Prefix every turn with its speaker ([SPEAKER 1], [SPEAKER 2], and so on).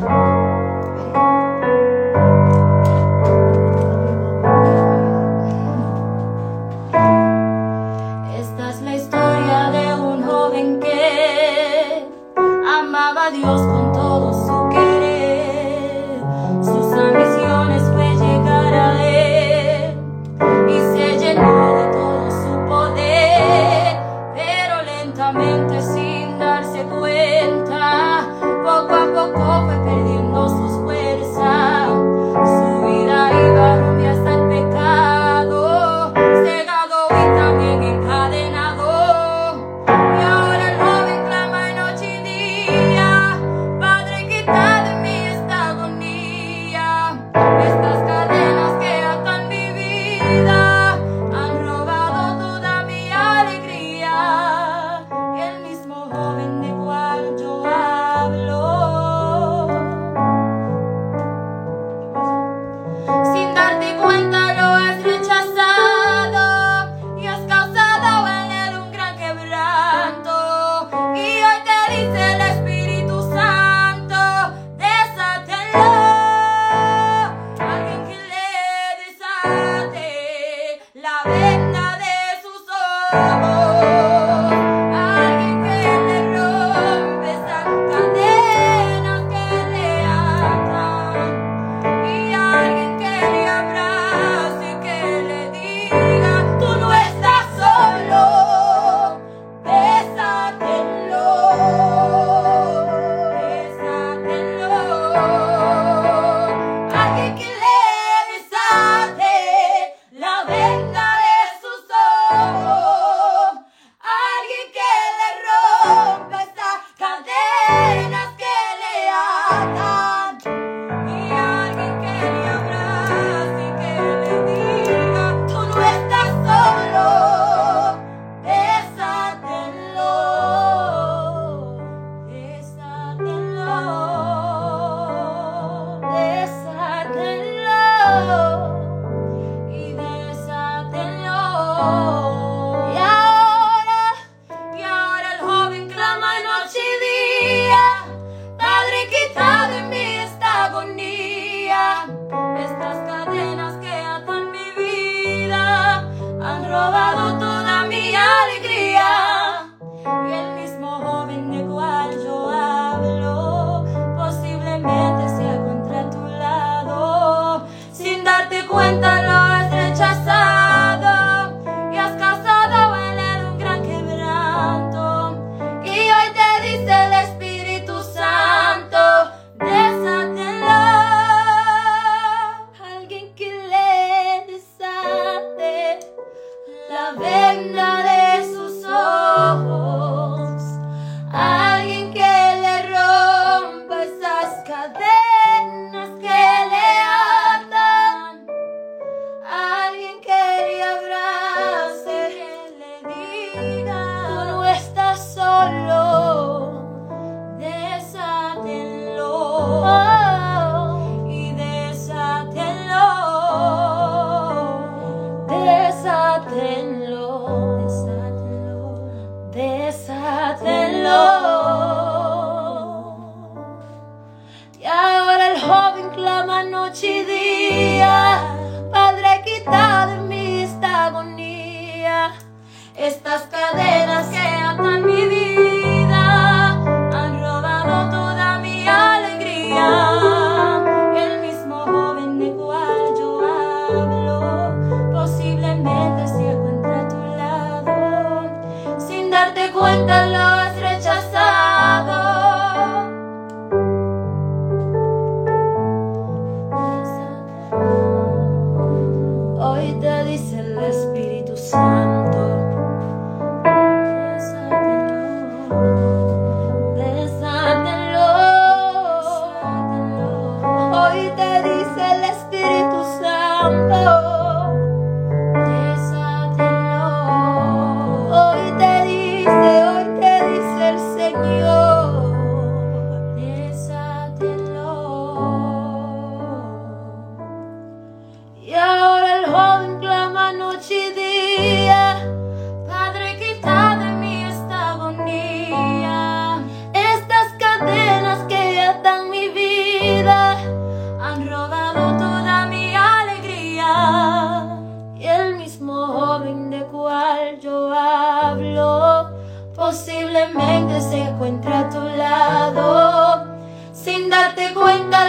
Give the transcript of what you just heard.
[SPEAKER 1] Esta es la historia de un joven que amaba a Dios. estas cadenas cuenta.